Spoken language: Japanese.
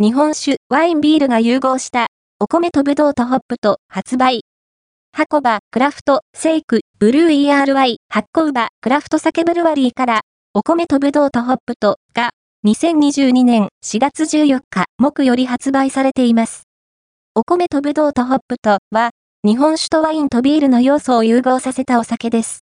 日本酒、ワインビールが融合した、お米とぶどうとホップと発売。箱場、クラフト、セイク、ブルー ERY、発酵場、クラフト酒ブルワリーから、お米とぶどうとホップと、が、2022年4月14日、木より発売されています。お米とぶどうとホップとは、日本酒とワインとビールの要素を融合させたお酒です。